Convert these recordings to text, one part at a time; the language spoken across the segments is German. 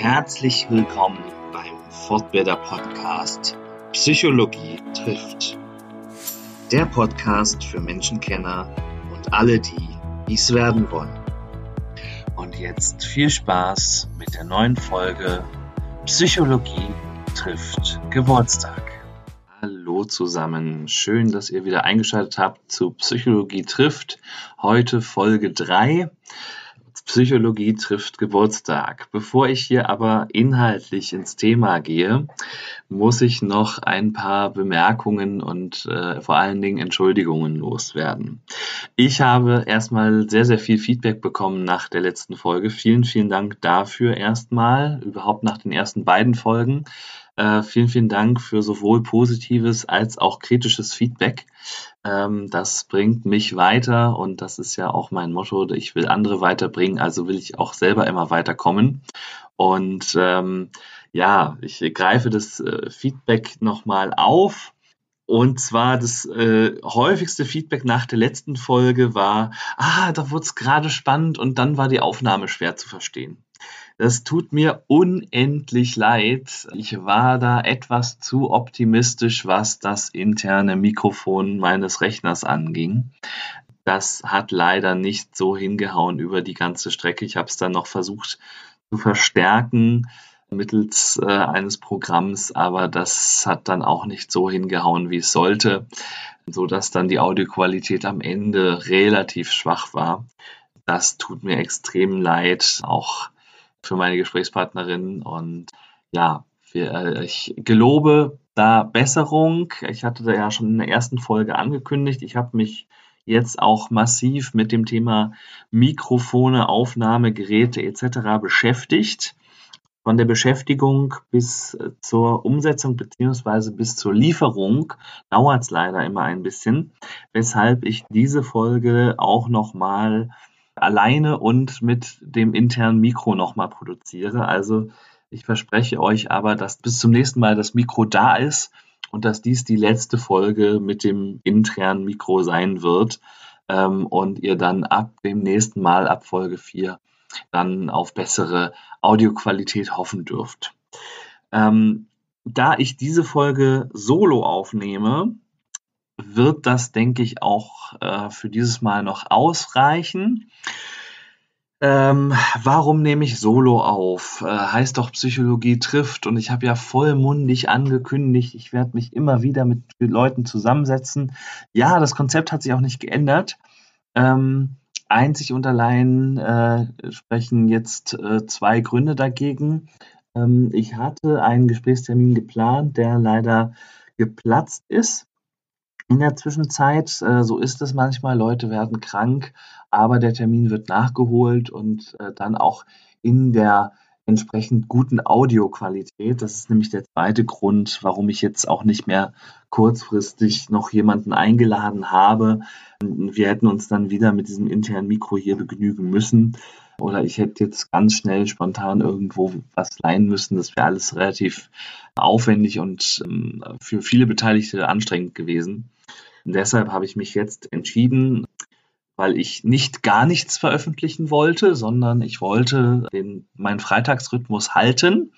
Herzlich willkommen beim Fortbilder Podcast Psychologie trifft. Der Podcast für Menschenkenner und alle, die dies werden wollen. Und jetzt viel Spaß mit der neuen Folge Psychologie trifft Geburtstag. Hallo zusammen, schön, dass ihr wieder eingeschaltet habt zu Psychologie trifft. Heute Folge 3. Psychologie trifft Geburtstag. Bevor ich hier aber inhaltlich ins Thema gehe, muss ich noch ein paar Bemerkungen und äh, vor allen Dingen Entschuldigungen loswerden. Ich habe erstmal sehr, sehr viel Feedback bekommen nach der letzten Folge. Vielen, vielen Dank dafür erstmal, überhaupt nach den ersten beiden Folgen. Äh, vielen, vielen Dank für sowohl positives als auch kritisches Feedback. Ähm, das bringt mich weiter und das ist ja auch mein Motto. Ich will andere weiterbringen, also will ich auch selber immer weiterkommen. Und ähm, ja, ich greife das äh, Feedback nochmal auf. Und zwar das äh, häufigste Feedback nach der letzten Folge war, ah, da wurde es gerade spannend und dann war die Aufnahme schwer zu verstehen. Das tut mir unendlich leid. Ich war da etwas zu optimistisch, was das interne Mikrofon meines Rechners anging. Das hat leider nicht so hingehauen über die ganze Strecke. Ich habe es dann noch versucht zu verstärken mittels äh, eines Programms, aber das hat dann auch nicht so hingehauen, wie es sollte, so dass dann die Audioqualität am Ende relativ schwach war. Das tut mir extrem leid. Auch für meine Gesprächspartnerin. Und ja, wir, äh, ich gelobe da Besserung. Ich hatte da ja schon in der ersten Folge angekündigt. Ich habe mich jetzt auch massiv mit dem Thema Mikrofone, Aufnahmegeräte etc. beschäftigt. Von der Beschäftigung bis äh, zur Umsetzung beziehungsweise bis zur Lieferung dauert es leider immer ein bisschen, weshalb ich diese Folge auch nochmal alleine und mit dem internen Mikro nochmal produziere. Also ich verspreche euch aber, dass bis zum nächsten Mal das Mikro da ist und dass dies die letzte Folge mit dem internen Mikro sein wird ähm, und ihr dann ab dem nächsten Mal, ab Folge 4, dann auf bessere Audioqualität hoffen dürft. Ähm, da ich diese Folge solo aufnehme, wird das, denke ich, auch äh, für dieses Mal noch ausreichen. Ähm, warum nehme ich Solo auf? Äh, heißt doch Psychologie trifft und ich habe ja vollmundig angekündigt, ich werde mich immer wieder mit Leuten zusammensetzen. Ja, das Konzept hat sich auch nicht geändert. Ähm, einzig und allein äh, sprechen jetzt äh, zwei Gründe dagegen. Ähm, ich hatte einen Gesprächstermin geplant, der leider geplatzt ist. In der Zwischenzeit, äh, so ist es manchmal, Leute werden krank, aber der Termin wird nachgeholt und äh, dann auch in der entsprechend guten Audioqualität. Das ist nämlich der zweite Grund, warum ich jetzt auch nicht mehr kurzfristig noch jemanden eingeladen habe. Wir hätten uns dann wieder mit diesem internen Mikro hier begnügen müssen. Oder ich hätte jetzt ganz schnell spontan irgendwo was leihen müssen. Das wäre alles relativ aufwendig und ähm, für viele Beteiligte anstrengend gewesen. Und deshalb habe ich mich jetzt entschieden, weil ich nicht gar nichts veröffentlichen wollte, sondern ich wollte den, meinen Freitagsrhythmus halten.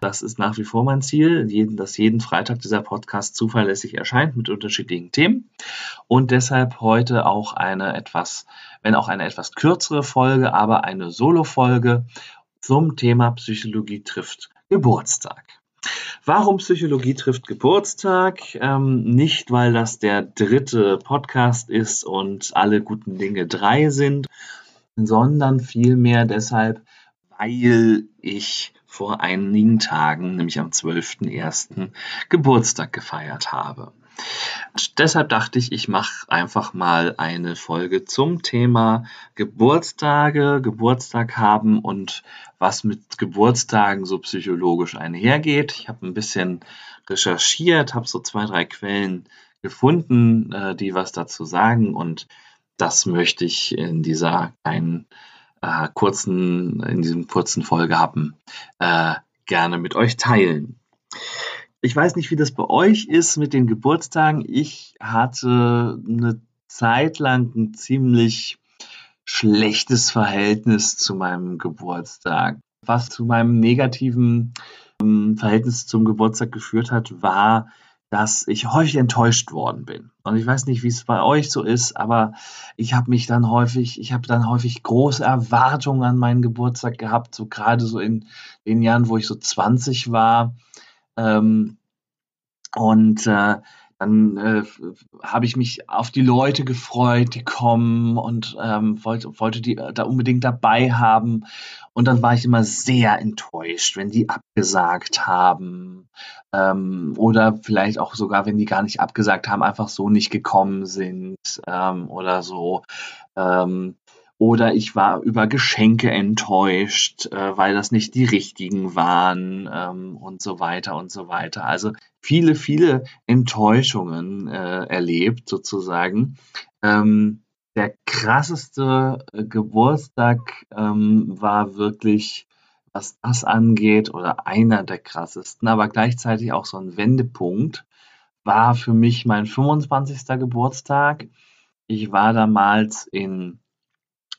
Das ist nach wie vor mein Ziel, jeden, dass jeden Freitag dieser Podcast zuverlässig erscheint mit unterschiedlichen Themen. Und deshalb heute auch eine etwas, wenn auch eine etwas kürzere Folge, aber eine Solo-Folge zum Thema Psychologie trifft Geburtstag. Warum Psychologie trifft Geburtstag? Ähm, nicht, weil das der dritte Podcast ist und alle guten Dinge drei sind, sondern vielmehr deshalb, weil ich vor einigen Tagen, nämlich am 12.01., Geburtstag gefeiert habe. Und deshalb dachte ich, ich mache einfach mal eine Folge zum Thema Geburtstage, Geburtstag haben und was mit Geburtstagen so psychologisch einhergeht. Ich habe ein bisschen recherchiert, habe so zwei, drei Quellen gefunden, äh, die was dazu sagen und das möchte ich in dieser kleinen äh, kurzen, in diesem kurzen Folge haben, äh, gerne mit euch teilen. Ich weiß nicht, wie das bei euch ist mit den Geburtstagen. Ich hatte eine Zeit lang ein ziemlich schlechtes Verhältnis zu meinem Geburtstag. was zu meinem negativen ähm, Verhältnis zum Geburtstag geführt hat, war, dass ich häufig enttäuscht worden bin. Und ich weiß nicht, wie es bei euch so ist, aber ich habe mich dann häufig, ich habe dann häufig große Erwartungen an meinen Geburtstag gehabt, so gerade so in den Jahren, wo ich so 20 war. Ähm, und äh, dann äh, habe ich mich auf die Leute gefreut, die kommen und ähm, wollte, wollte die da unbedingt dabei haben. Und dann war ich immer sehr enttäuscht, wenn die abgesagt haben ähm, oder vielleicht auch sogar, wenn die gar nicht abgesagt haben, einfach so nicht gekommen sind ähm, oder so. Ähm, oder ich war über Geschenke enttäuscht, äh, weil das nicht die richtigen waren ähm, und so weiter und so weiter. Also viele, viele Enttäuschungen äh, erlebt sozusagen. Ähm, der krasseste äh, Geburtstag ähm, war wirklich, was das angeht, oder einer der krassesten, aber gleichzeitig auch so ein Wendepunkt, war für mich mein 25. Geburtstag. Ich war damals in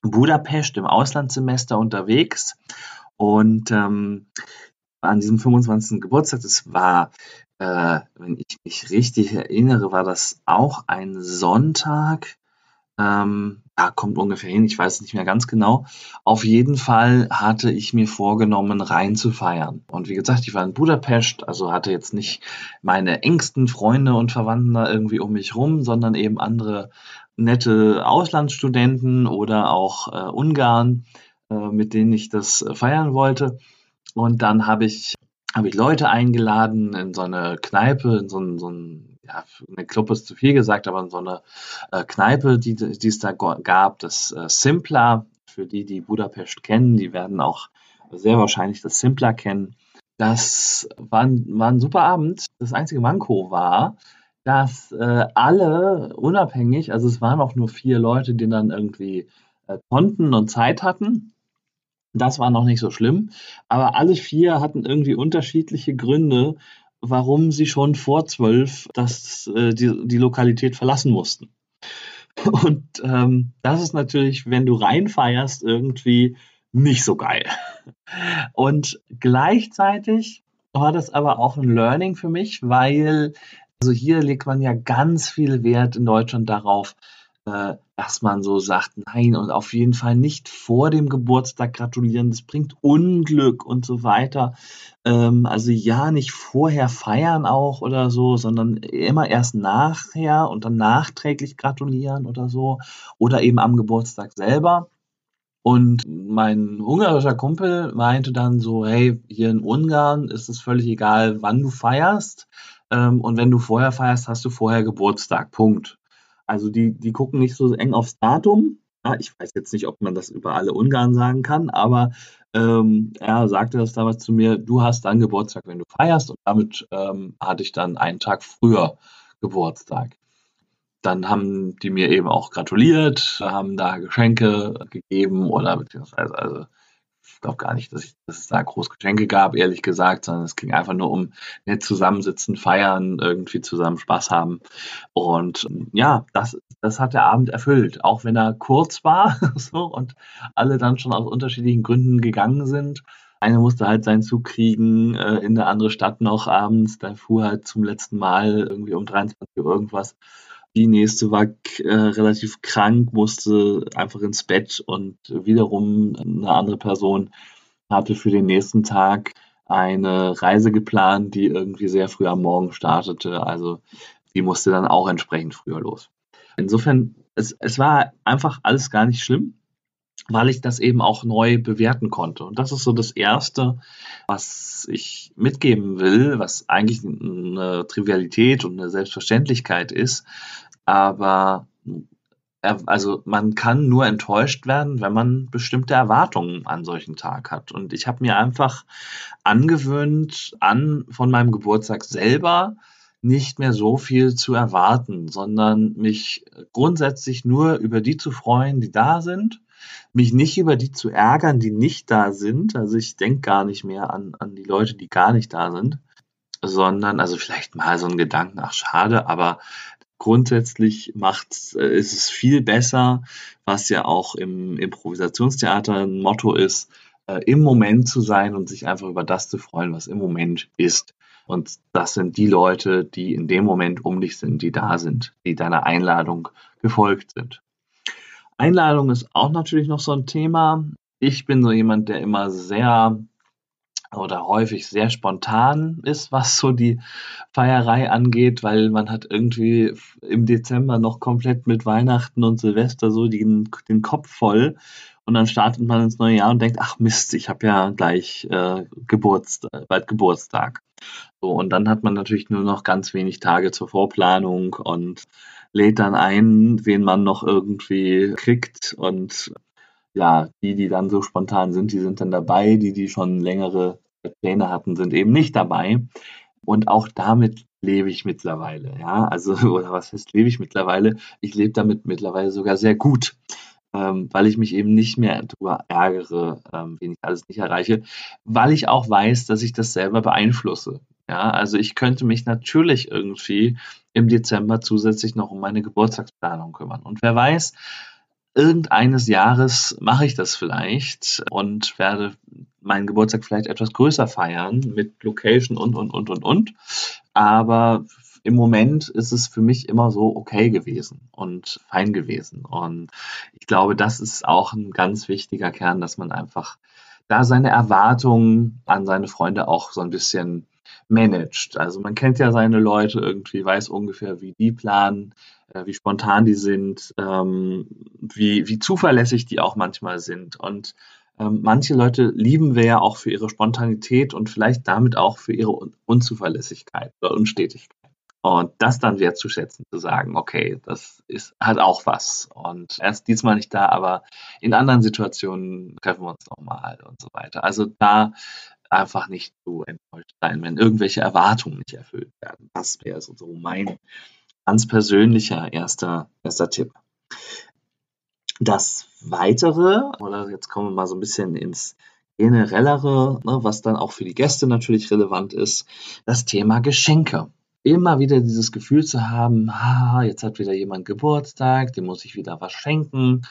Budapest im Auslandssemester unterwegs und ähm, an diesem 25. Geburtstag, das war, äh, wenn ich mich richtig erinnere, war das auch ein Sonntag. Ähm, ja, kommt ungefähr hin, ich weiß es nicht mehr ganz genau. Auf jeden Fall hatte ich mir vorgenommen, rein zu feiern. Und wie gesagt, ich war in Budapest, also hatte jetzt nicht meine engsten Freunde und Verwandten da irgendwie um mich rum, sondern eben andere nette Auslandsstudenten oder auch äh, Ungarn, äh, mit denen ich das äh, feiern wollte. Und dann habe ich, hab ich Leute eingeladen in so eine Kneipe, in so ein, so ein ja, eine Club ist zu viel gesagt, aber in so eine äh, Kneipe, die, die es da gab, das äh, Simpler. Für die, die Budapest kennen, die werden auch sehr wahrscheinlich das Simpler kennen. Das war ein, war ein super Abend. Das einzige Manko war, dass äh, alle unabhängig, also es waren auch nur vier Leute, die dann irgendwie äh, konnten und Zeit hatten. Das war noch nicht so schlimm, aber alle vier hatten irgendwie unterschiedliche Gründe, warum sie schon vor zwölf das, äh, die, die Lokalität verlassen mussten. Und ähm, das ist natürlich, wenn du reinfeierst, irgendwie nicht so geil. Und gleichzeitig war das aber auch ein Learning für mich, weil also hier legt man ja ganz viel Wert in Deutschland darauf, äh, dass man so sagt, nein, und auf jeden Fall nicht vor dem Geburtstag gratulieren, das bringt Unglück und so weiter. Ähm, also ja, nicht vorher feiern auch oder so, sondern immer erst nachher und dann nachträglich gratulieren oder so. Oder eben am Geburtstag selber. Und mein ungarischer Kumpel meinte dann so, hey, hier in Ungarn ist es völlig egal, wann du feierst. Ähm, und wenn du vorher feierst, hast du vorher Geburtstag. Punkt. Also die, die gucken nicht so eng aufs Datum. Ja, ich weiß jetzt nicht, ob man das über alle Ungarn sagen kann, aber ähm, er sagte das damals zu mir, du hast dann Geburtstag, wenn du feierst. Und damit ähm, hatte ich dann einen Tag früher Geburtstag. Dann haben die mir eben auch gratuliert, haben da Geschenke gegeben oder beziehungsweise also ich glaube gar nicht, dass, ich, dass es da groß Geschenke gab, ehrlich gesagt, sondern es ging einfach nur um nett zusammensitzen, feiern, irgendwie zusammen Spaß haben. Und ja, das, das hat der Abend erfüllt, auch wenn er kurz war so, und alle dann schon aus unterschiedlichen Gründen gegangen sind. Eine musste halt seinen Zug kriegen äh, in eine andere Stadt noch abends, da fuhr halt zum letzten Mal irgendwie um 23 Uhr irgendwas. Die nächste war äh, relativ krank, musste einfach ins Bett und wiederum eine andere Person hatte für den nächsten Tag eine Reise geplant, die irgendwie sehr früh am Morgen startete. Also die musste dann auch entsprechend früher los. Insofern, es, es war einfach alles gar nicht schlimm, weil ich das eben auch neu bewerten konnte. Und das ist so das Erste, was ich mitgeben will, was eigentlich eine Trivialität und eine Selbstverständlichkeit ist, aber also man kann nur enttäuscht werden, wenn man bestimmte Erwartungen an solchen Tag hat. Und ich habe mir einfach angewöhnt, an von meinem Geburtstag selber nicht mehr so viel zu erwarten, sondern mich grundsätzlich nur über die zu freuen, die da sind, mich nicht über die zu ärgern, die nicht da sind. Also ich denke gar nicht mehr an, an die Leute, die gar nicht da sind, sondern also vielleicht mal so ein Gedanken, ach schade, aber grundsätzlich macht, äh, ist es viel besser, was ja auch im Improvisationstheater ein Motto ist, äh, im Moment zu sein und sich einfach über das zu freuen, was im Moment ist. Und das sind die Leute, die in dem Moment um dich sind, die da sind, die deiner Einladung gefolgt sind. Einladung ist auch natürlich noch so ein Thema. Ich bin so jemand, der immer sehr oder häufig sehr spontan ist, was so die Feierei angeht, weil man hat irgendwie im Dezember noch komplett mit Weihnachten und Silvester so den, den Kopf voll und dann startet man ins neue Jahr und denkt, ach Mist, ich habe ja gleich äh, Geburtstag, bald Geburtstag. So, und dann hat man natürlich nur noch ganz wenig Tage zur Vorplanung und lädt dann ein, wen man noch irgendwie kriegt und ja, die, die dann so spontan sind, die sind dann dabei, die, die schon längere Pläne hatten, sind eben nicht dabei. Und auch damit lebe ich mittlerweile, ja, also, oder was heißt lebe ich mittlerweile? Ich lebe damit mittlerweile sogar sehr gut ähm, weil ich mich eben nicht mehr darüber ärgere, ähm, wen ich alles nicht erreiche, weil ich auch weiß, dass ich das selber beeinflusse. Ja, also ich könnte mich natürlich irgendwie im Dezember zusätzlich noch um meine Geburtstagsplanung kümmern. Und wer weiß, irgendeines Jahres mache ich das vielleicht und werde meinen Geburtstag vielleicht etwas größer feiern mit Location und, und, und, und, und. Aber im Moment ist es für mich immer so okay gewesen und fein gewesen. Und ich glaube, das ist auch ein ganz wichtiger Kern, dass man einfach da seine Erwartungen an seine Freunde auch so ein bisschen managt. Also man kennt ja seine Leute irgendwie, weiß ungefähr, wie die planen, äh, wie spontan die sind, ähm, wie, wie zuverlässig die auch manchmal sind. Und ähm, manche Leute lieben wir ja auch für ihre Spontanität und vielleicht damit auch für ihre Unzuverlässigkeit oder Unstetigkeit. Und das dann wertzuschätzen, zu sagen, okay, das ist, hat auch was. Und er ist diesmal nicht da, aber in anderen Situationen treffen wir uns nochmal und so weiter. Also da einfach nicht zu enttäuscht sein, wenn irgendwelche Erwartungen nicht erfüllt werden. Das wäre so, so mein ganz persönlicher erster, erster Tipp. Das weitere, oder jetzt kommen wir mal so ein bisschen ins generellere, ne, was dann auch für die Gäste natürlich relevant ist, das Thema Geschenke immer wieder dieses Gefühl zu haben, ah, jetzt hat wieder jemand Geburtstag, dem muss ich wieder was schenken.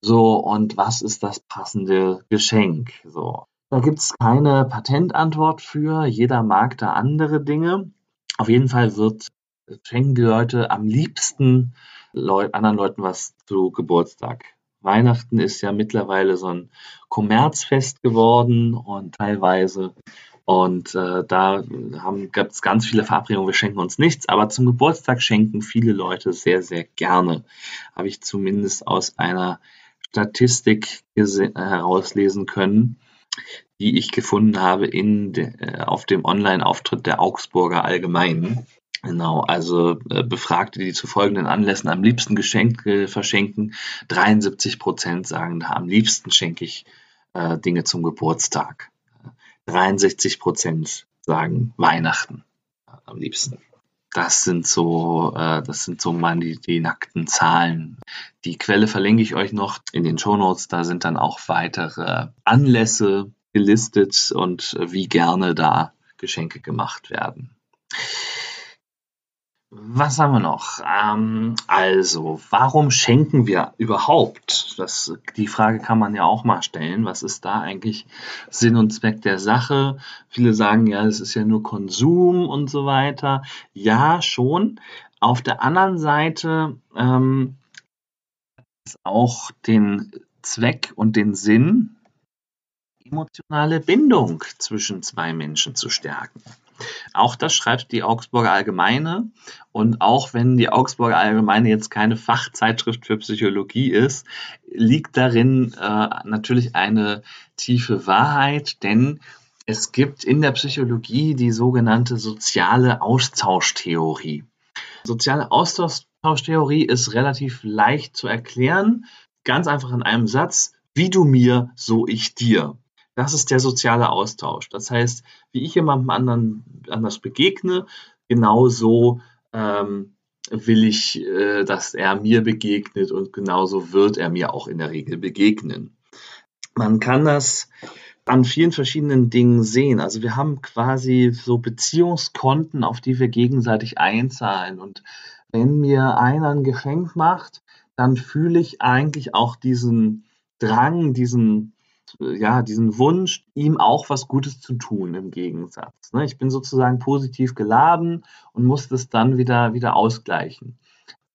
So, und was ist das passende Geschenk? So. Da gibt es keine Patentantwort für. Jeder mag da andere Dinge. Auf jeden Fall wird schenken die Leute am liebsten Leu anderen Leuten was zu Geburtstag. Weihnachten ist ja mittlerweile so ein Kommerzfest geworden und teilweise und äh, da gibt es ganz viele Verabredungen, wir schenken uns nichts, aber zum Geburtstag schenken viele Leute sehr, sehr gerne. Habe ich zumindest aus einer Statistik äh, herauslesen können, die ich gefunden habe in de, äh, auf dem Online-Auftritt der Augsburger Allgemeinen. Genau, also äh, Befragte, die zu folgenden Anlässen am liebsten Geschenke verschenken, 73 Prozent sagen, am liebsten schenke ich äh, Dinge zum Geburtstag. 63 Prozent sagen Weihnachten am liebsten. Das sind so, äh, das sind so mal die, die nackten Zahlen. Die Quelle verlinke ich euch noch in den Show Notes. Da sind dann auch weitere Anlässe gelistet und wie gerne da Geschenke gemacht werden. Was haben wir noch? Ähm, also, warum schenken wir überhaupt? Das, die Frage kann man ja auch mal stellen. Was ist da eigentlich Sinn und Zweck der Sache? Viele sagen ja, es ist ja nur Konsum und so weiter. Ja, schon. Auf der anderen Seite ähm, ist auch den Zweck und den Sinn, emotionale Bindung zwischen zwei Menschen zu stärken. Auch das schreibt die Augsburger Allgemeine. Und auch wenn die Augsburger Allgemeine jetzt keine Fachzeitschrift für Psychologie ist, liegt darin äh, natürlich eine tiefe Wahrheit, denn es gibt in der Psychologie die sogenannte soziale Austauschtheorie. Soziale Austauschtheorie ist relativ leicht zu erklären, ganz einfach in einem Satz, wie du mir, so ich dir. Das ist der soziale Austausch. Das heißt, wie ich jemandem anderen anders begegne, genauso ähm, will ich, äh, dass er mir begegnet und genauso wird er mir auch in der Regel begegnen. Man kann das an vielen verschiedenen Dingen sehen. Also wir haben quasi so Beziehungskonten, auf die wir gegenseitig einzahlen. Und wenn mir einer ein Geschenk macht, dann fühle ich eigentlich auch diesen Drang, diesen ja, diesen Wunsch, ihm auch was Gutes zu tun im Gegensatz. Ne? Ich bin sozusagen positiv geladen und muss das dann wieder, wieder ausgleichen.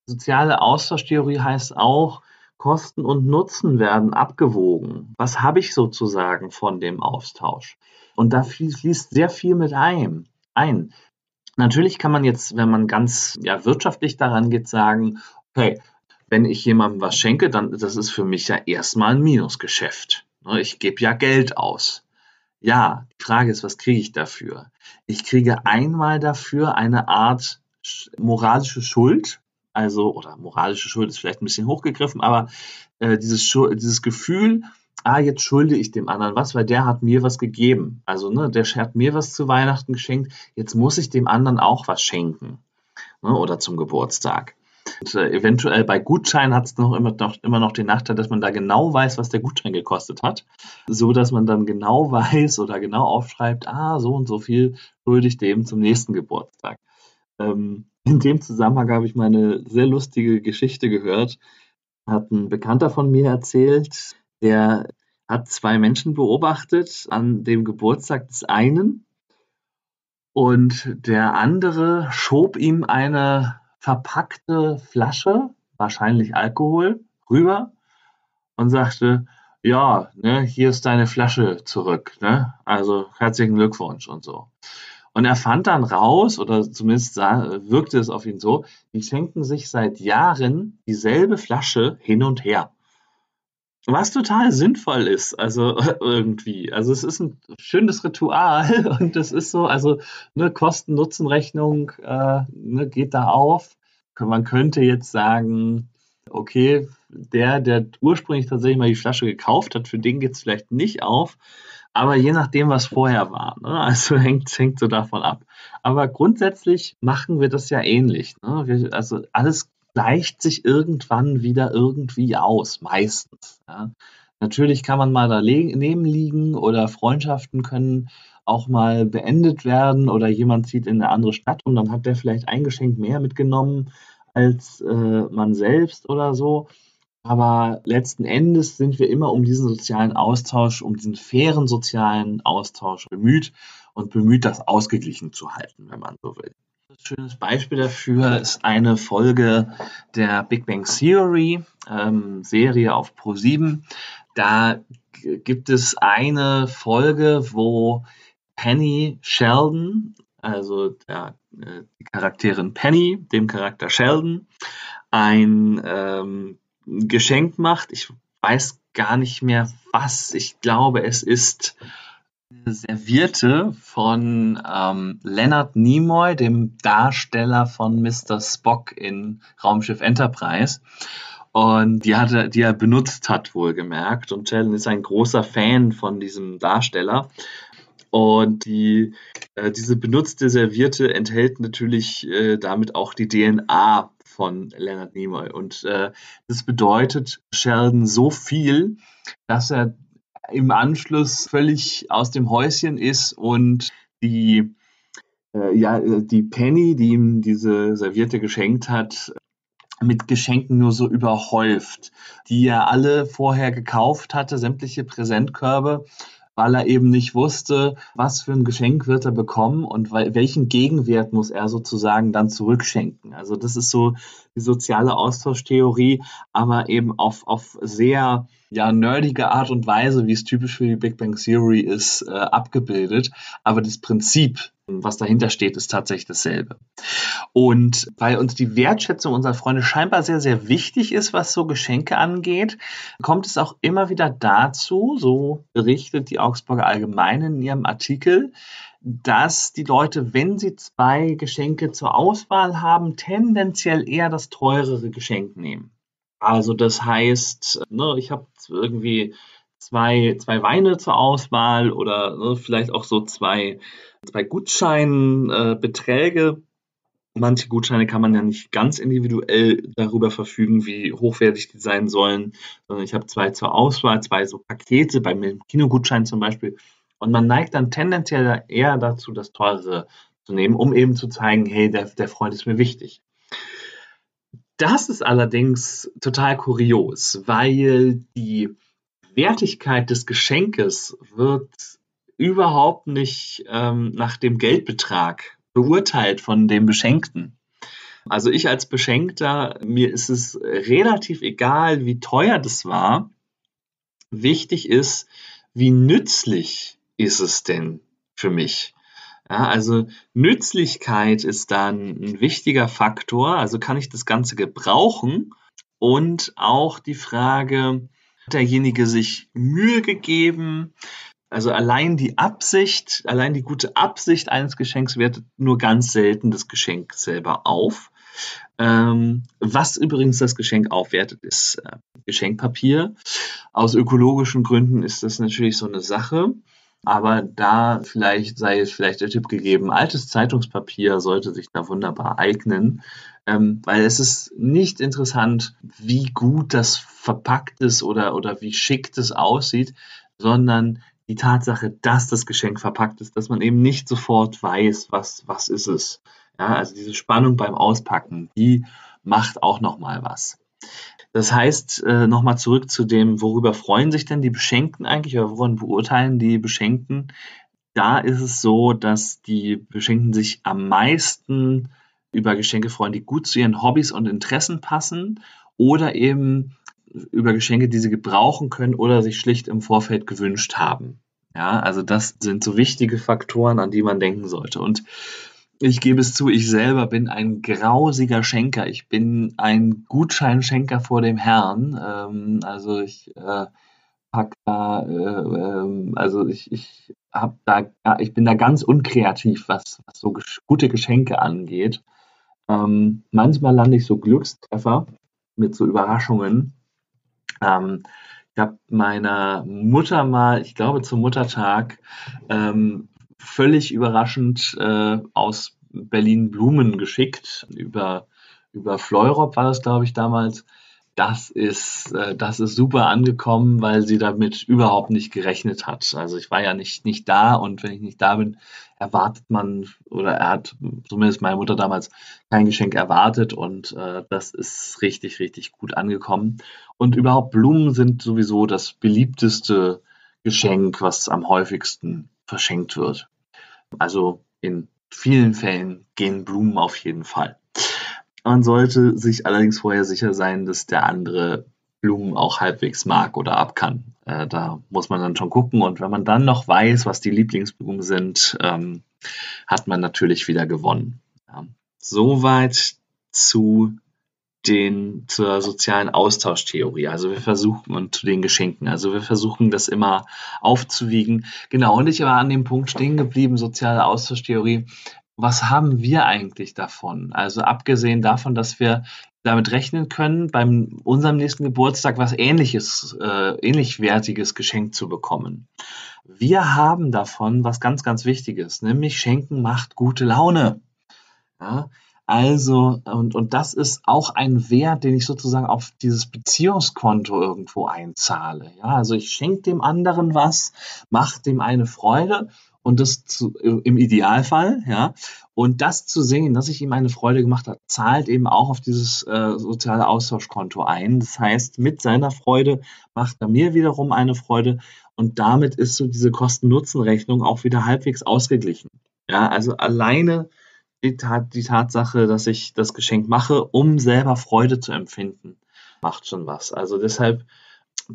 Soziale Austauschtheorie heißt auch, Kosten und Nutzen werden abgewogen. Was habe ich sozusagen von dem Austausch? Und da fließt sehr viel mit ein. ein. Natürlich kann man jetzt, wenn man ganz ja, wirtschaftlich daran geht, sagen, okay, wenn ich jemandem was schenke, dann das ist für mich ja erstmal ein Minusgeschäft. Ne, ich gebe ja Geld aus. Ja, die Frage ist, was kriege ich dafür? Ich kriege einmal dafür eine Art moralische Schuld, also, oder moralische Schuld ist vielleicht ein bisschen hochgegriffen, aber äh, dieses, dieses Gefühl, ah, jetzt schulde ich dem anderen was, weil der hat mir was gegeben. Also, ne, der hat mir was zu Weihnachten geschenkt, jetzt muss ich dem anderen auch was schenken. Ne, oder zum Geburtstag. Und, äh, eventuell bei Gutscheinen hat es noch immer, noch immer noch den Nachteil, dass man da genau weiß, was der Gutschein gekostet hat. So dass man dann genau weiß oder genau aufschreibt, ah, so und so viel schulde ich dem zum nächsten Geburtstag. Ähm, in dem Zusammenhang habe ich mal eine sehr lustige Geschichte gehört. Hat ein Bekannter von mir erzählt, der hat zwei Menschen beobachtet an dem Geburtstag des einen und der andere schob ihm eine verpackte Flasche, wahrscheinlich Alkohol, rüber und sagte, ja, ne, hier ist deine Flasche zurück, ne? Also herzlichen Glückwunsch und so. Und er fand dann raus, oder zumindest sah, wirkte es auf ihn so, die schenken sich seit Jahren dieselbe Flasche hin und her. Was total sinnvoll ist, also irgendwie. Also es ist ein schönes Ritual und das ist so, also eine Kosten-Nutzen-Rechnung äh, ne, geht da auf. Man könnte jetzt sagen, okay, der, der ursprünglich tatsächlich mal die Flasche gekauft hat, für den geht es vielleicht nicht auf. Aber je nachdem, was vorher war. Ne? Also hängt, hängt so davon ab. Aber grundsätzlich machen wir das ja ähnlich. Ne? Wir, also alles gleicht sich irgendwann wieder irgendwie aus, meistens. Ja? Natürlich kann man mal daneben liegen oder Freundschaften können auch mal beendet werden oder jemand zieht in eine andere Stadt und dann hat der vielleicht ein Geschenk mehr mitgenommen als äh, man selbst oder so. Aber letzten Endes sind wir immer um diesen sozialen Austausch, um diesen fairen sozialen Austausch bemüht und bemüht, das ausgeglichen zu halten, wenn man so will. Ein schönes Beispiel dafür ist eine Folge der Big Bang Theory, ähm, Serie auf Pro7. Da gibt es eine Folge, wo Penny Sheldon, also der, äh, die Charakterin Penny, dem Charakter Sheldon, ein ähm, Geschenk macht. Ich weiß gar nicht mehr was. Ich glaube, es ist eine Servierte von ähm, Leonard Nimoy, dem Darsteller von Mr. Spock in Raumschiff Enterprise. Und die, hatte, die er benutzt hat, wohlgemerkt. Und Sheldon ist ein großer Fan von diesem Darsteller. Und die, äh, diese benutzte Serviette enthält natürlich äh, damit auch die DNA von Leonard Nimoy. Und äh, das bedeutet Sheldon so viel, dass er im Anschluss völlig aus dem Häuschen ist und die, äh, ja, die Penny, die ihm diese Serviette geschenkt hat, mit Geschenken nur so überhäuft, die er alle vorher gekauft hatte, sämtliche Präsentkörbe weil er eben nicht wusste, was für ein Geschenk wird er bekommen und welchen Gegenwert muss er sozusagen dann zurückschenken. Also das ist so die soziale Austauschtheorie, aber eben auf, auf sehr ja, nerdige Art und Weise, wie es typisch für die Big Bang Theory ist, äh, abgebildet. Aber das Prinzip, was dahinter steht, ist tatsächlich dasselbe. Und weil uns die Wertschätzung unserer Freunde scheinbar sehr, sehr wichtig ist, was so Geschenke angeht, kommt es auch immer wieder dazu, so berichtet die Augsburger Allgemeine in ihrem Artikel, dass die Leute, wenn sie zwei Geschenke zur Auswahl haben, tendenziell eher das teurere Geschenk nehmen. Also das heißt, ne, ich habe irgendwie zwei, zwei Weine zur Auswahl oder ne, vielleicht auch so zwei, zwei Gutscheinbeträge. Äh, Manche Gutscheine kann man ja nicht ganz individuell darüber verfügen, wie hochwertig die sein sollen, sondern ich habe zwei zur Auswahl, zwei so Pakete, beim Kinogutschein zum Beispiel. Und man neigt dann tendenziell eher dazu, das teure zu nehmen, um eben zu zeigen, hey, der, der Freund ist mir wichtig. Das ist allerdings total kurios, weil die Wertigkeit des Geschenkes wird überhaupt nicht ähm, nach dem Geldbetrag beurteilt von dem Beschenkten. Also ich als Beschenkter, mir ist es relativ egal, wie teuer das war. Wichtig ist, wie nützlich ist es denn für mich? Ja, also Nützlichkeit ist dann ein wichtiger Faktor. Also kann ich das Ganze gebrauchen? Und auch die Frage, hat derjenige sich Mühe gegeben? Also allein die Absicht, allein die gute Absicht eines Geschenks wertet nur ganz selten das Geschenk selber auf. Ähm, was übrigens das Geschenk aufwertet, ist äh, Geschenkpapier. Aus ökologischen Gründen ist das natürlich so eine Sache. Aber da vielleicht sei es vielleicht der Tipp gegeben, altes Zeitungspapier sollte sich da wunderbar eignen, ähm, weil es ist nicht interessant, wie gut das verpackt ist oder, oder wie schick das aussieht, sondern die Tatsache, dass das Geschenk verpackt ist, dass man eben nicht sofort weiß, was, was ist es. Ja, also diese Spannung beim Auspacken, die macht auch nochmal was. Das heißt, äh, nochmal zurück zu dem, worüber freuen sich denn die Beschenkten eigentlich oder woran beurteilen die Beschenkten? Da ist es so, dass die Beschenkten sich am meisten über Geschenke freuen, die gut zu ihren Hobbys und Interessen passen oder eben über Geschenke, die sie gebrauchen können oder sich schlicht im Vorfeld gewünscht haben. Ja, also das sind so wichtige Faktoren, an die man denken sollte. Und ich gebe es zu, ich selber bin ein grausiger Schenker. Ich bin ein Gutscheinschenker vor dem Herrn. Ähm, also ich äh, pack da, äh, äh, also ich, ich hab da, ich bin da ganz unkreativ, was, was so gesch gute Geschenke angeht. Ähm, manchmal lande ich so Glückstreffer mit so Überraschungen. Ähm, ich habe meiner Mutter mal, ich glaube zum Muttertag, ähm, völlig überraschend äh, aus Berlin Blumen geschickt. Über, über Fleurop war das, glaube ich, damals. Das ist, äh, das ist super angekommen, weil sie damit überhaupt nicht gerechnet hat. Also ich war ja nicht, nicht da und wenn ich nicht da bin, erwartet man oder er hat zumindest meine Mutter damals kein Geschenk erwartet und äh, das ist richtig, richtig gut angekommen. Und überhaupt Blumen sind sowieso das beliebteste Geschenk, was am häufigsten verschenkt wird. Also in vielen Fällen gehen Blumen auf jeden Fall. Man sollte sich allerdings vorher sicher sein, dass der andere Blumen auch halbwegs mag oder ab kann. Äh, da muss man dann schon gucken. Und wenn man dann noch weiß, was die Lieblingsblumen sind, ähm, hat man natürlich wieder gewonnen. Ja. Soweit zu den, zur sozialen Austauschtheorie. Also wir versuchen und zu den Geschenken. Also wir versuchen das immer aufzuwiegen. Genau. Und ich war an dem Punkt stehen geblieben, soziale Austauschtheorie. Was haben wir eigentlich davon? Also abgesehen davon, dass wir damit rechnen können, beim unserem nächsten Geburtstag was ähnliches, äh, ähnlichwertiges Geschenk zu bekommen. Wir haben davon was ganz, ganz Wichtiges, nämlich Schenken macht gute Laune. Ja, also, und, und das ist auch ein Wert, den ich sozusagen auf dieses Beziehungskonto irgendwo einzahle. Ja, also ich schenke dem anderen was, mache dem eine Freude und das zu, im Idealfall, ja. Und das zu sehen, dass ich ihm eine Freude gemacht habe, zahlt eben auch auf dieses äh, soziale Austauschkonto ein. Das heißt, mit seiner Freude macht er mir wiederum eine Freude und damit ist so diese Kosten-Nutzen-Rechnung auch wieder halbwegs ausgeglichen. Ja, also alleine die, Tat, die Tatsache, dass ich das Geschenk mache, um selber Freude zu empfinden, macht schon was. Also deshalb,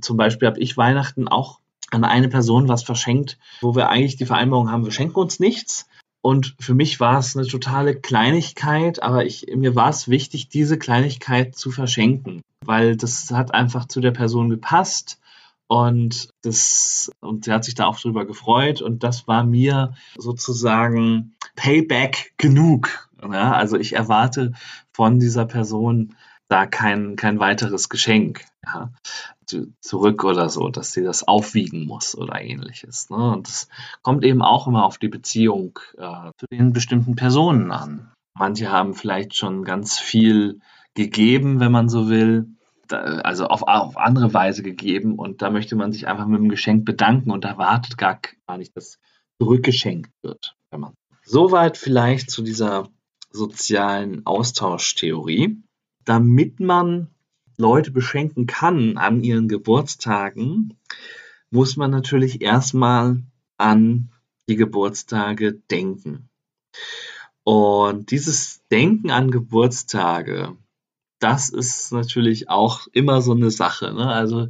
zum Beispiel habe ich Weihnachten auch an eine Person was verschenkt, wo wir eigentlich die Vereinbarung haben, wir schenken uns nichts. Und für mich war es eine totale Kleinigkeit, aber ich, mir war es wichtig, diese Kleinigkeit zu verschenken, weil das hat einfach zu der Person gepasst und das, und sie hat sich da auch drüber gefreut und das war mir sozusagen Payback genug. Ja, also ich erwarte von dieser Person da kein, kein weiteres Geschenk ja, zurück oder so, dass sie das aufwiegen muss oder ähnliches. Ne? Und das kommt eben auch immer auf die Beziehung äh, zu den bestimmten Personen an. Manche haben vielleicht schon ganz viel gegeben, wenn man so will, also auf, auf andere Weise gegeben und da möchte man sich einfach mit dem Geschenk bedanken und erwartet gar, gar nicht, dass zurückgeschenkt wird. Wenn man Soweit vielleicht zu dieser sozialen Austauschtheorie. Damit man Leute beschenken kann an ihren Geburtstagen, muss man natürlich erstmal an die Geburtstage denken. Und dieses Denken an Geburtstage, das ist natürlich auch immer so eine Sache. Ne? Also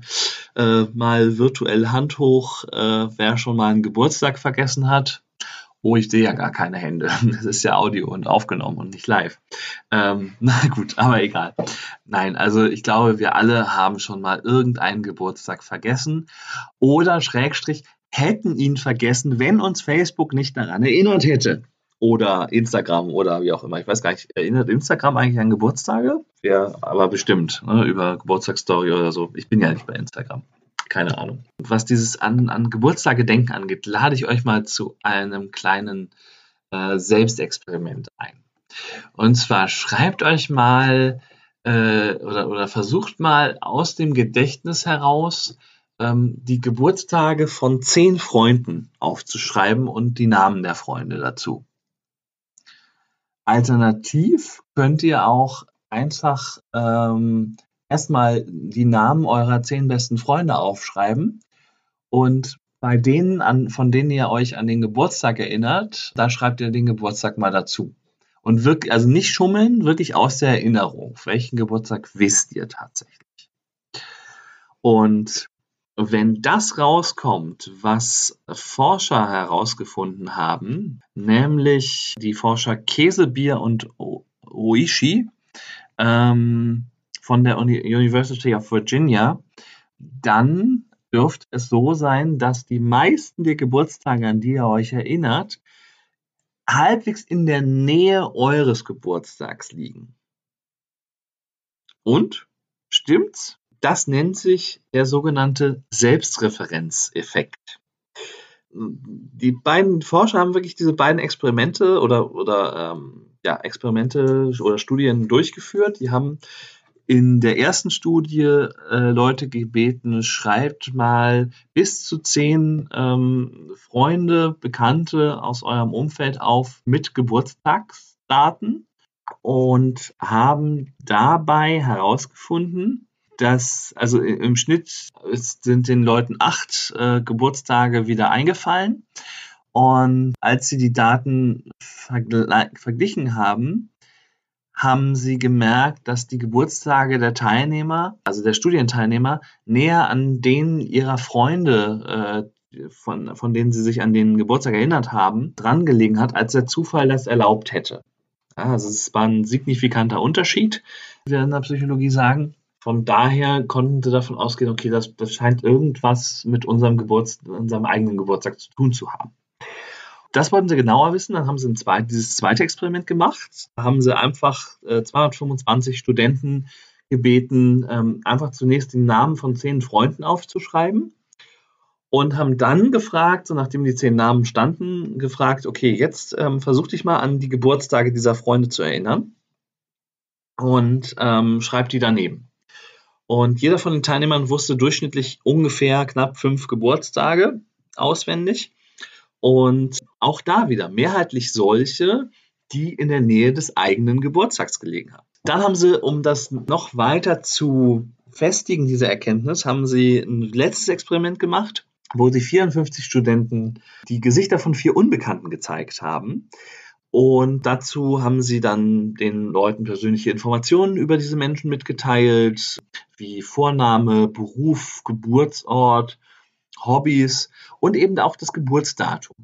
äh, mal virtuell Hand hoch, äh, wer schon mal einen Geburtstag vergessen hat. Oh, ich sehe ja gar keine Hände. Das ist ja Audio und aufgenommen und nicht live. Ähm, na gut, aber egal. Nein, also ich glaube, wir alle haben schon mal irgendeinen Geburtstag vergessen oder Schrägstrich hätten ihn vergessen, wenn uns Facebook nicht daran erinnert hätte oder Instagram oder wie auch immer. Ich weiß gar nicht, erinnert Instagram eigentlich an Geburtstage? Ja, aber bestimmt, ne, über Geburtstagsstory oder so. Ich bin ja nicht bei Instagram. Keine Ahnung. Was dieses an, an Geburtstage denken angeht, lade ich euch mal zu einem kleinen äh, Selbstexperiment ein. Und zwar schreibt euch mal äh, oder, oder versucht mal aus dem Gedächtnis heraus ähm, die Geburtstage von zehn Freunden aufzuschreiben und die Namen der Freunde dazu. Alternativ könnt ihr auch einfach ähm, erstmal die Namen eurer zehn besten Freunde aufschreiben und bei denen, an, von denen ihr euch an den Geburtstag erinnert, da schreibt ihr den Geburtstag mal dazu. Und wirklich, also nicht schummeln, wirklich aus der Erinnerung. Welchen Geburtstag wisst ihr tatsächlich? Und wenn das rauskommt, was Forscher herausgefunden haben, nämlich die Forscher Käsebier und Oishi ähm, von der University of Virginia, dann dürfte es so sein, dass die meisten der Geburtstage, an die ihr euch erinnert, halbwegs in der Nähe eures Geburtstags liegen. Und? Stimmt's? Das nennt sich der sogenannte Selbstreferenzeffekt. Die beiden Forscher haben wirklich diese beiden Experimente oder, oder ähm, ja, Experimente oder Studien durchgeführt. Die haben in der ersten Studie äh, Leute gebeten, schreibt mal bis zu zehn ähm, Freunde, Bekannte aus eurem Umfeld auf mit Geburtstagsdaten und haben dabei herausgefunden, dass, also im Schnitt sind den Leuten acht äh, Geburtstage wieder eingefallen. Und als sie die Daten verglichen haben, haben sie gemerkt, dass die Geburtstage der Teilnehmer, also der Studienteilnehmer, näher an denen ihrer Freunde, äh, von, von denen sie sich an den Geburtstag erinnert haben, dran gelegen hat, als der Zufall das erlaubt hätte. Ja, also es war ein signifikanter Unterschied, wie wir in der Psychologie sagen. Von daher konnten sie davon ausgehen, okay, das, das scheint irgendwas mit unserem, Geburts-, unserem eigenen Geburtstag zu tun zu haben. Das wollten sie genauer wissen. Dann haben sie ein zweit, dieses zweite Experiment gemacht. Da haben sie einfach äh, 225 Studenten gebeten, ähm, einfach zunächst den Namen von zehn Freunden aufzuschreiben und haben dann gefragt, so nachdem die zehn Namen standen, gefragt, okay, jetzt ähm, versuch dich mal an die Geburtstage dieser Freunde zu erinnern und ähm, schreib die daneben. Und jeder von den Teilnehmern wusste durchschnittlich ungefähr knapp fünf Geburtstage auswendig. Und auch da wieder mehrheitlich solche, die in der Nähe des eigenen Geburtstags gelegen haben. Dann haben sie, um das noch weiter zu festigen, diese Erkenntnis, haben sie ein letztes Experiment gemacht, wo sie 54 Studenten die Gesichter von vier Unbekannten gezeigt haben. Und dazu haben sie dann den Leuten persönliche Informationen über diese Menschen mitgeteilt, wie Vorname, Beruf, Geburtsort, Hobbys und eben auch das Geburtsdatum.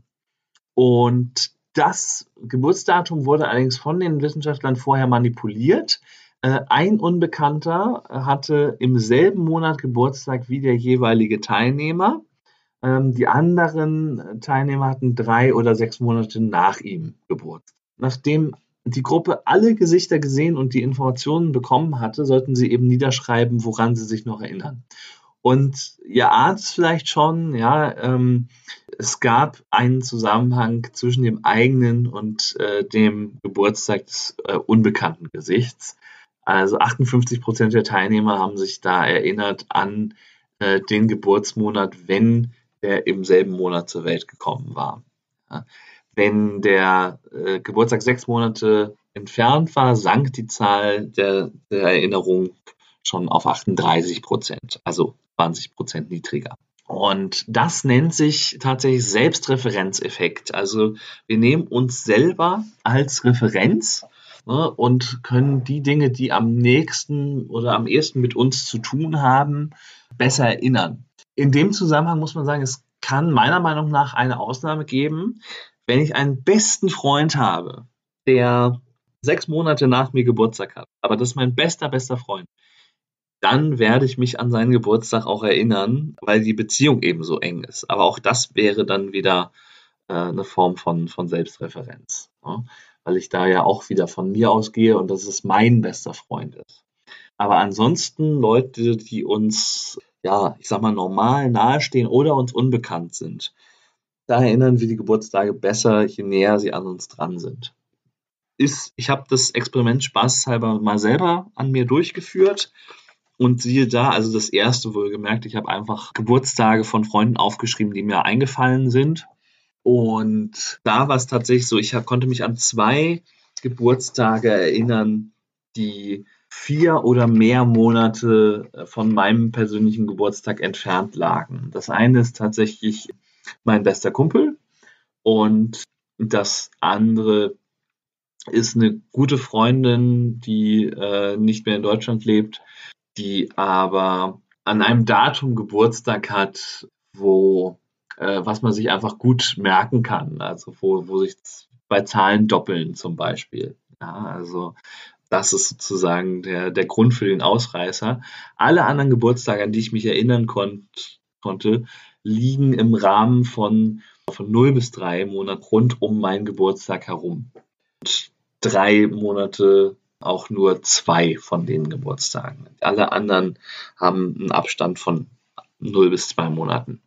Und das Geburtsdatum wurde allerdings von den Wissenschaftlern vorher manipuliert. Äh, ein Unbekannter hatte im selben Monat Geburtstag wie der jeweilige Teilnehmer. Ähm, die anderen Teilnehmer hatten drei oder sechs Monate nach ihm Geburtstag. Nachdem die Gruppe alle Gesichter gesehen und die Informationen bekommen hatte, sollten sie eben niederschreiben, woran sie sich noch erinnern. Und ihr ahnt es vielleicht schon, ja, ähm, es gab einen Zusammenhang zwischen dem eigenen und äh, dem Geburtstag des äh, unbekannten Gesichts. Also 58 Prozent der Teilnehmer haben sich da erinnert an äh, den Geburtsmonat, wenn der im selben Monat zur Welt gekommen war. Ja. Wenn der äh, Geburtstag sechs Monate entfernt war, sank die Zahl der, der Erinnerung schon auf 38 Prozent, also 20 Prozent niedriger. Und das nennt sich tatsächlich Selbstreferenzeffekt. Also wir nehmen uns selber als Referenz ne, und können die Dinge, die am nächsten oder am ehesten mit uns zu tun haben, besser erinnern. In dem Zusammenhang muss man sagen, es kann meiner Meinung nach eine Ausnahme geben, wenn ich einen besten Freund habe, der sechs Monate nach mir Geburtstag hat, aber das ist mein bester, bester Freund dann werde ich mich an seinen Geburtstag auch erinnern, weil die Beziehung eben so eng ist. Aber auch das wäre dann wieder äh, eine Form von, von Selbstreferenz. Ne? Weil ich da ja auch wieder von mir ausgehe und dass es mein bester Freund ist. Aber ansonsten Leute, die uns, ja, ich sag mal, normal nahestehen oder uns unbekannt sind, da erinnern wir die Geburtstage besser, je näher sie an uns dran sind. Ist, ich habe das Experiment spaßhalber mal selber an mir durchgeführt und siehe da, also das erste wohlgemerkt, ich habe einfach Geburtstage von Freunden aufgeschrieben, die mir eingefallen sind. Und da war es tatsächlich so, ich konnte mich an zwei Geburtstage erinnern, die vier oder mehr Monate äh, von meinem persönlichen Geburtstag entfernt lagen. Das eine ist tatsächlich mein bester Kumpel und das andere ist eine gute Freundin, die äh, nicht mehr in Deutschland lebt, die aber an einem Datum Geburtstag hat, wo äh, was man sich einfach gut merken kann, also wo, wo sich bei Zahlen doppeln zum Beispiel. Ja, also das ist sozusagen der, der Grund für den Ausreißer. Alle anderen Geburtstage, an die ich mich erinnern konnt, konnte, liegen im Rahmen von, von 0 bis 3 Monaten rund um meinen Geburtstag herum. Und drei Monate auch nur zwei von den Geburtstagen. Alle anderen haben einen Abstand von 0 bis 2 Monaten.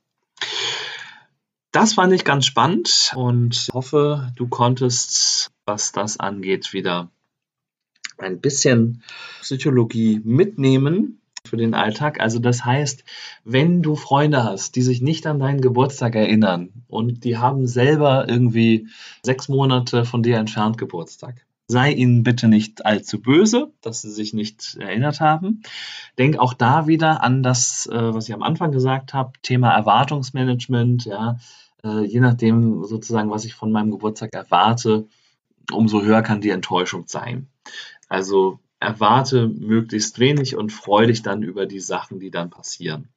Das fand ich ganz spannend und hoffe, du konntest, was das angeht, wieder ein bisschen Psychologie mitnehmen für den Alltag. Also das heißt, wenn du Freunde hast, die sich nicht an deinen Geburtstag erinnern und die haben selber irgendwie sechs Monate von dir entfernt Geburtstag, sei ihnen bitte nicht allzu böse, dass sie sich nicht erinnert haben. Denk auch da wieder an das, äh, was ich am Anfang gesagt habe, Thema Erwartungsmanagement. Ja, äh, je nachdem sozusagen, was ich von meinem Geburtstag erwarte, umso höher kann die Enttäuschung sein. Also erwarte möglichst wenig und freue dich dann über die Sachen, die dann passieren.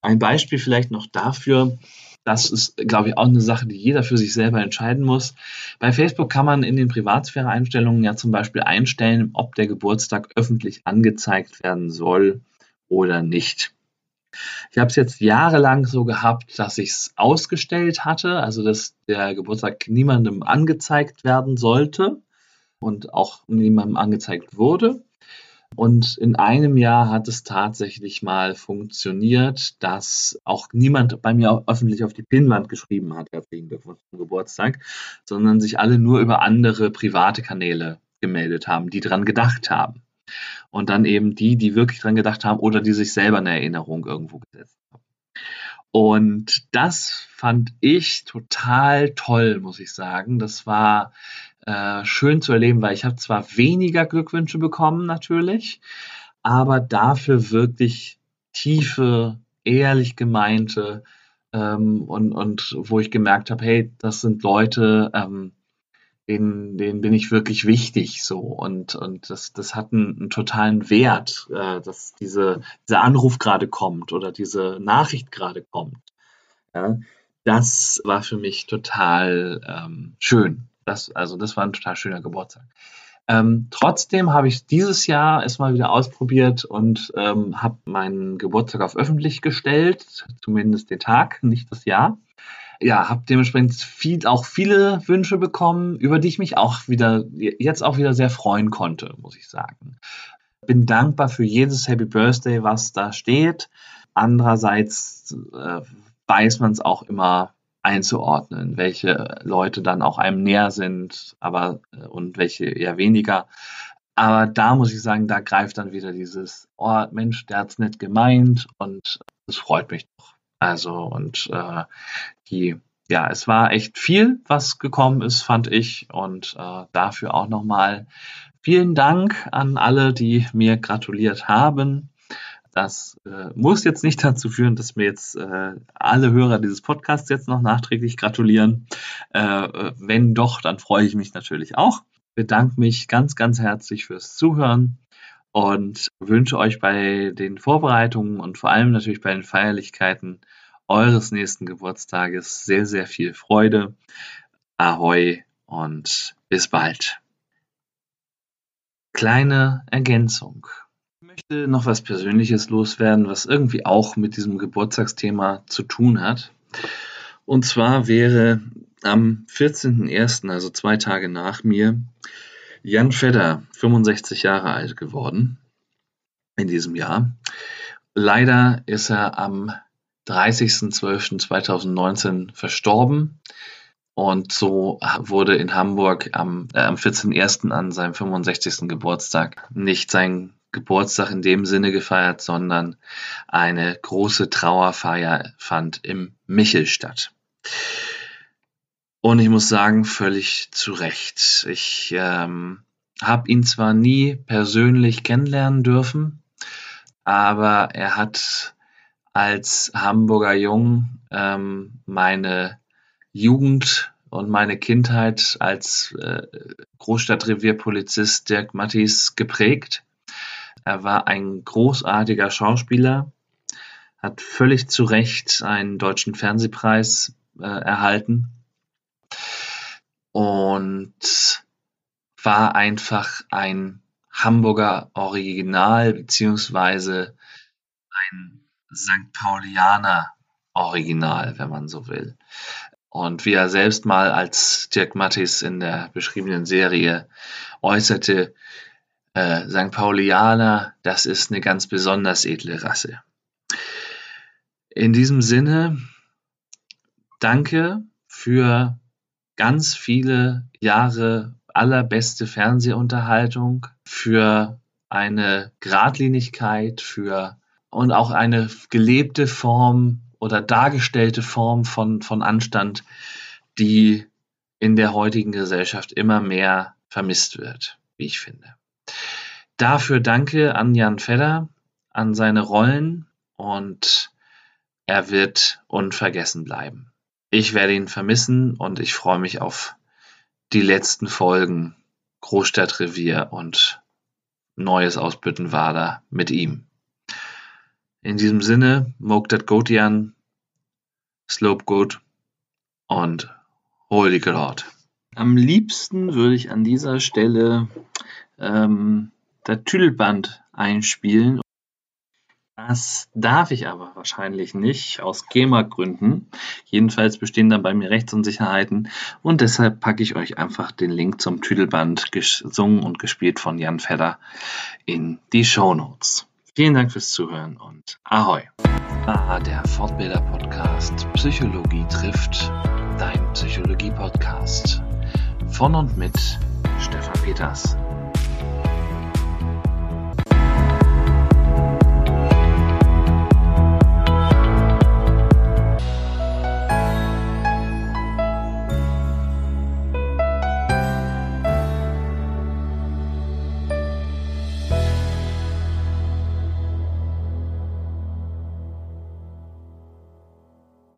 Ein Beispiel vielleicht noch dafür, das ist, glaube ich, auch eine Sache, die jeder für sich selber entscheiden muss. Bei Facebook kann man in den Privatsphäre-Einstellungen ja zum Beispiel einstellen, ob der Geburtstag öffentlich angezeigt werden soll oder nicht. Ich habe es jetzt jahrelang so gehabt, dass ich es ausgestellt hatte, also dass der Geburtstag niemandem angezeigt werden sollte und auch niemandem angezeigt wurde. Und in einem Jahr hat es tatsächlich mal funktioniert, dass auch niemand bei mir öffentlich auf die Pinnwand geschrieben hat, herzlichen Glückwunsch zum Geburtstag, sondern sich alle nur über andere private Kanäle gemeldet haben, die dran gedacht haben. Und dann eben die, die wirklich dran gedacht haben oder die sich selber eine Erinnerung irgendwo gesetzt haben. Und das fand ich total toll, muss ich sagen. Das war äh, schön zu erleben, weil ich habe zwar weniger Glückwünsche bekommen natürlich, aber dafür wirklich tiefe, ehrlich gemeinte ähm, und, und wo ich gemerkt habe, hey, das sind Leute, ähm, denen, denen bin ich wirklich wichtig so und, und das, das hat einen, einen totalen Wert, äh, dass diese, dieser Anruf gerade kommt oder diese Nachricht gerade kommt. Ja, das war für mich total ähm, schön. Das, also das war ein total schöner Geburtstag. Ähm, trotzdem habe ich dieses Jahr es mal wieder ausprobiert und ähm, habe meinen Geburtstag auf öffentlich gestellt, zumindest den Tag, nicht das Jahr. Ja, habe dementsprechend viel, auch viele Wünsche bekommen, über die ich mich auch wieder jetzt auch wieder sehr freuen konnte, muss ich sagen. Bin dankbar für jedes Happy Birthday, was da steht. Andererseits äh, weiß man es auch immer einzuordnen, welche Leute dann auch einem näher sind, aber äh, und welche eher weniger. Aber da muss ich sagen, da greift dann wieder dieses, oh Mensch, der hat's nicht gemeint und es freut mich doch. Also und äh, die, ja, es war echt viel, was gekommen ist, fand ich und äh, dafür auch nochmal vielen Dank an alle, die mir gratuliert haben. Das äh, muss jetzt nicht dazu führen, dass mir jetzt äh, alle Hörer dieses Podcasts jetzt noch nachträglich gratulieren. Äh, äh wenn doch, dann freue ich mich natürlich auch. Bedanke mich ganz, ganz herzlich fürs Zuhören und wünsche euch bei den Vorbereitungen und vor allem natürlich bei den Feierlichkeiten eures nächsten Geburtstages sehr, sehr viel Freude. Ahoi und bis bald. Kleine Ergänzung möchte noch was Persönliches loswerden, was irgendwie auch mit diesem Geburtstagsthema zu tun hat. Und zwar wäre am 14.01., also zwei Tage nach mir, Jan Fedder 65 Jahre alt geworden in diesem Jahr. Leider ist er am 30.12.2019 verstorben. Und so wurde in Hamburg am, äh, am 14.01. an seinem 65. Geburtstag nicht sein Geburtstag in dem Sinne gefeiert, sondern eine große Trauerfeier fand im Michel statt. Und ich muss sagen, völlig zu Recht. Ich ähm, habe ihn zwar nie persönlich kennenlernen dürfen, aber er hat als Hamburger Jung ähm, meine Jugend und meine Kindheit als äh, Großstadtrevierpolizist Dirk Mattis geprägt. Er war ein großartiger Schauspieler, hat völlig zu Recht einen deutschen Fernsehpreis äh, erhalten und war einfach ein Hamburger Original beziehungsweise ein St. Paulianer Original, wenn man so will. Und wie er selbst mal als Dirk Mattis in der beschriebenen Serie äußerte, äh, St. Paulianer, das ist eine ganz besonders edle Rasse. In diesem Sinne, danke für ganz viele Jahre allerbeste Fernsehunterhaltung, für eine Gradlinigkeit, für und auch eine gelebte Form oder dargestellte Form von, von Anstand, die in der heutigen Gesellschaft immer mehr vermisst wird, wie ich finde. Dafür danke an Jan Fedder, an seine Rollen und er wird unvergessen bleiben. Ich werde ihn vermissen und ich freue mich auf die letzten Folgen Großstadtrevier und Neues aus Büttenwader mit ihm. In diesem Sinne, Mogdat Gotian, Slope Good und Holy God. Am liebsten würde ich an dieser Stelle ähm, das Tüdelband einspielen. Das darf ich aber wahrscheinlich nicht, aus GEMA-Gründen. Jedenfalls bestehen dann bei mir Rechtsunsicherheiten und deshalb packe ich euch einfach den Link zum Tüdelband, gesungen und gespielt von Jan Fedder, in die Show Notes. Vielen Dank fürs Zuhören und Ahoi! Ah, der Fortbilder-Podcast Psychologie trifft, dein Psychologie-Podcast. Von und mit Stefan Peters.